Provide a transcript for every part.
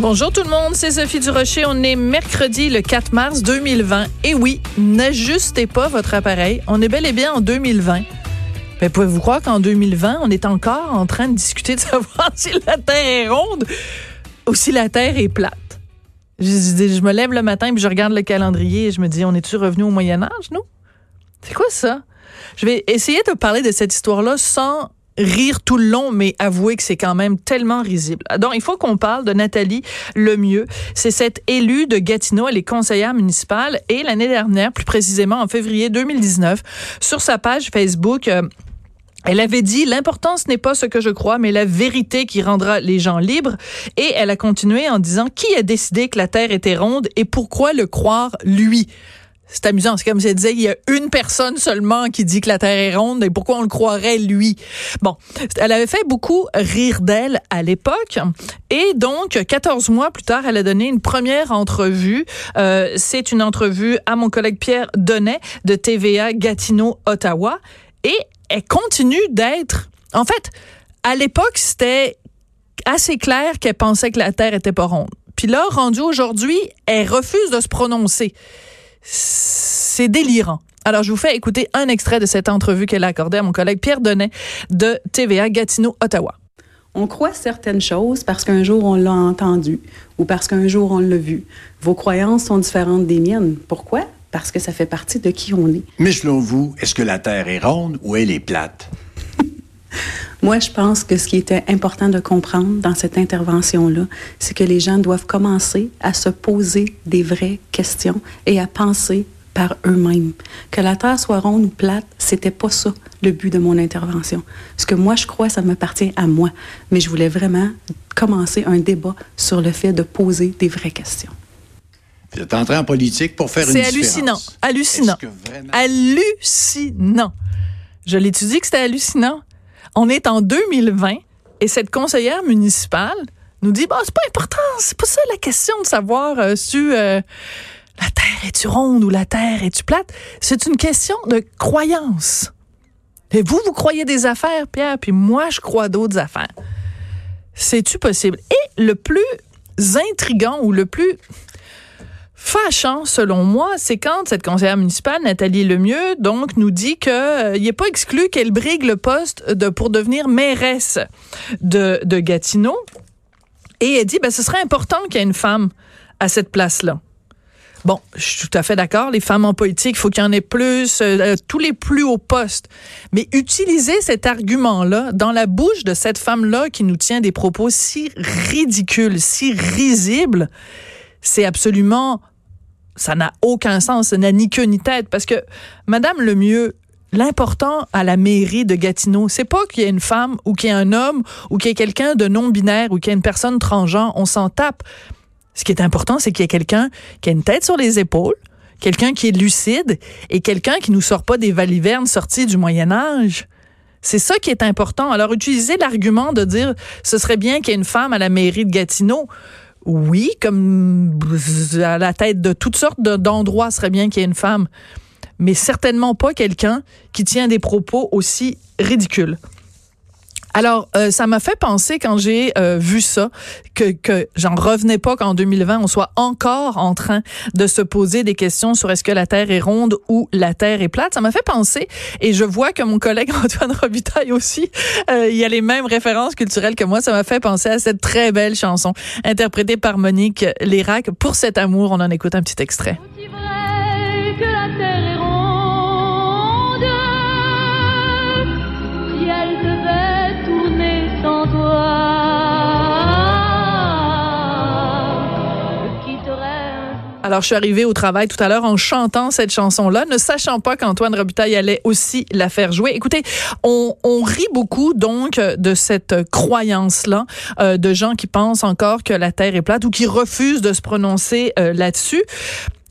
Bonjour tout le monde, c'est Sophie Durocher. On est mercredi le 4 mars 2020. Et oui, n'ajustez pas votre appareil. On est bel et bien en 2020. Mais pouvez-vous croire qu'en 2020, on est encore en train de discuter de savoir si la Terre est ronde ou si la Terre est plate? Je, je me lève le matin et je regarde le calendrier et je me dis, on est-tu revenu au Moyen Âge, nous? C'est quoi ça? Je vais essayer de parler de cette histoire-là sans rire tout le long, mais avouez que c'est quand même tellement risible. Donc, il faut qu'on parle de Nathalie Lemieux. C'est cette élue de Gatineau, elle est conseillère municipale et l'année dernière, plus précisément en février 2019, sur sa page Facebook, euh, elle avait dit l'importance n'est pas ce que je crois, mais la vérité qui rendra les gens libres. Et elle a continué en disant qui a décidé que la Terre était ronde et pourquoi le croire lui? C'est amusant. C'est comme si elle disait, il y a une personne seulement qui dit que la Terre est ronde et pourquoi on le croirait lui? Bon, elle avait fait beaucoup rire d'elle à l'époque et donc, 14 mois plus tard, elle a donné une première entrevue. Euh, c'est une entrevue à mon collègue Pierre Donnet de TVA Gatineau, Ottawa et elle continue d'être... En fait, à l'époque, c'était assez clair qu'elle pensait que la Terre était pas ronde. Puis là, rendue aujourd'hui, elle refuse de se prononcer. C'est délirant. Alors, je vous fais écouter un extrait de cette entrevue qu'elle a accordée à mon collègue Pierre Donnet de TVA Gatineau, Ottawa. On croit certaines choses parce qu'un jour on l'a entendu ou parce qu'un jour on l'a vu. Vos croyances sont différentes des miennes. Pourquoi? Parce que ça fait partie de qui on est. Mais selon vous, est-ce que la Terre est ronde ou elle est plate? Moi, je pense que ce qui était important de comprendre dans cette intervention-là, c'est que les gens doivent commencer à se poser des vraies questions et à penser par eux-mêmes. Que la Terre soit ronde ou plate, c'était pas ça le but de mon intervention. Ce que moi je crois, ça m'appartient à moi. Mais je voulais vraiment commencer un débat sur le fait de poser des vraies questions. Vous êtes entré en politique pour faire une différence. C'est hallucinant. Hallucinant. Vraiment... Hallucinant. Je l'étudie que c'était hallucinant. On est en 2020 et cette conseillère municipale nous dit, bah, c'est pas important, c'est pas ça la question de savoir euh, si euh, la Terre est-tu ronde ou la Terre est-tu plate. C'est une question de croyance. Et vous, vous croyez des affaires, Pierre, puis moi, je crois d'autres affaires. C'est-tu possible? Et le plus intrigant ou le plus fâchant, selon moi, c'est quand cette conseillère municipale, Nathalie Lemieux, donc, nous dit qu'il euh, n'est pas exclu qu'elle brigue le poste de, pour devenir mairesse de, de Gatineau. Et elle dit, ben, ce serait important qu'il y ait une femme à cette place-là. Bon, je suis tout à fait d'accord. Les femmes en politique, il faut qu'il y en ait plus, euh, euh, tous les plus hauts postes. Mais utiliser cet argument-là dans la bouche de cette femme-là qui nous tient des propos si ridicules, si risibles, c'est absolument ça n'a aucun sens, ça n'a ni queue ni tête, parce que Madame Lemieux, l'important à la mairie de Gatineau, c'est pas qu'il y ait une femme ou qu'il y ait un homme ou qu'il y ait quelqu'un de non-binaire ou qu'il y ait une personne transgenre, on s'en tape. Ce qui est important, c'est qu'il y ait quelqu'un qui a une tête sur les épaules, quelqu'un qui est lucide et quelqu'un qui nous sort pas des valivernes sorties du Moyen Âge. C'est ça qui est important. Alors, utiliser l'argument de dire ce serait bien qu'il y ait une femme à la mairie de Gatineau oui, comme à la tête de toutes sortes d'endroits, serait bien qu'il y ait une femme, mais certainement pas quelqu'un qui tient des propos aussi ridicules. Alors, euh, ça m'a fait penser quand j'ai euh, vu ça que, que j'en revenais pas qu'en 2020, on soit encore en train de se poser des questions sur est-ce que la Terre est ronde ou la Terre est plate. Ça m'a fait penser, et je vois que mon collègue Antoine Robitaille aussi, euh, il y a les mêmes références culturelles que moi. Ça m'a fait penser à cette très belle chanson interprétée par Monique Lérac. Pour cet amour, on en écoute un petit extrait. Alors, je suis arrivée au travail tout à l'heure en chantant cette chanson-là, ne sachant pas qu'Antoine Robitaille allait aussi la faire jouer. Écoutez, on, rit beaucoup donc de cette croyance-là euh, de gens qui pensent encore que la Terre est plate ou qui refusent de se prononcer euh, là-dessus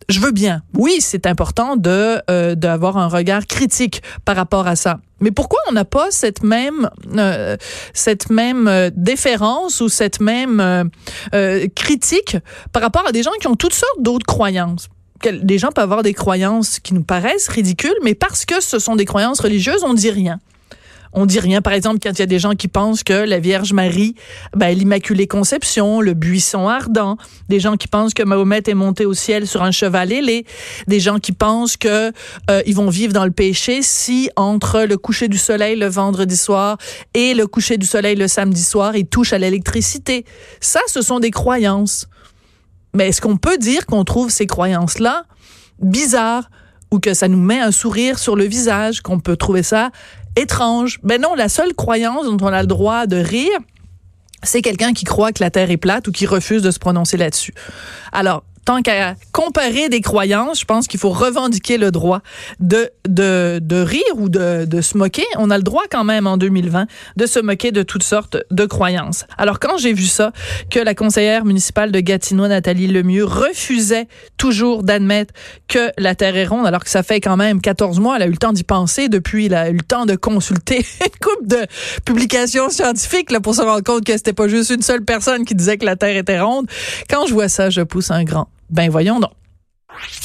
je veux bien. Oui, c'est important de euh, d'avoir un regard critique par rapport à ça. Mais pourquoi on n'a pas cette même euh, cette même euh, déférence ou cette même euh, critique par rapport à des gens qui ont toutes sortes d'autres croyances? Des gens peuvent avoir des croyances qui nous paraissent ridicules, mais parce que ce sont des croyances religieuses, on dit rien. On dit rien. Par exemple, quand il y a des gens qui pensent que la Vierge Marie, ben, l'Immaculée Conception, le buisson ardent, des gens qui pensent que Mahomet est monté au ciel sur un cheval ailé, des gens qui pensent que euh, ils vont vivre dans le péché si entre le coucher du soleil le vendredi soir et le coucher du soleil le samedi soir, ils touchent à l'électricité. Ça, ce sont des croyances. Mais est-ce qu'on peut dire qu'on trouve ces croyances-là bizarres ou que ça nous met un sourire sur le visage, qu'on peut trouver ça étrange. Ben non, la seule croyance dont on a le droit de rire, c'est quelqu'un qui croit que la Terre est plate ou qui refuse de se prononcer là-dessus. Alors, tant qu'à comparer des croyances, je pense qu'il faut revendiquer le droit de, de, de rire ou de, de se moquer. On a le droit quand même en 2020 de se moquer de toutes sortes de croyances. Alors quand j'ai vu ça, que la conseillère municipale de Gatineau, Nathalie Lemieux, refusait toujours d'admettre que la Terre est ronde, alors que ça fait quand même 14 mois, elle a eu le temps d'y penser depuis, elle a eu le temps de consulter une couple de publications scientifiques là, pour se rendre compte que c'était pas juste une seule personne qui disait que la Terre était ronde. Quand je vois ça, je pousse un grand ben voyons donc.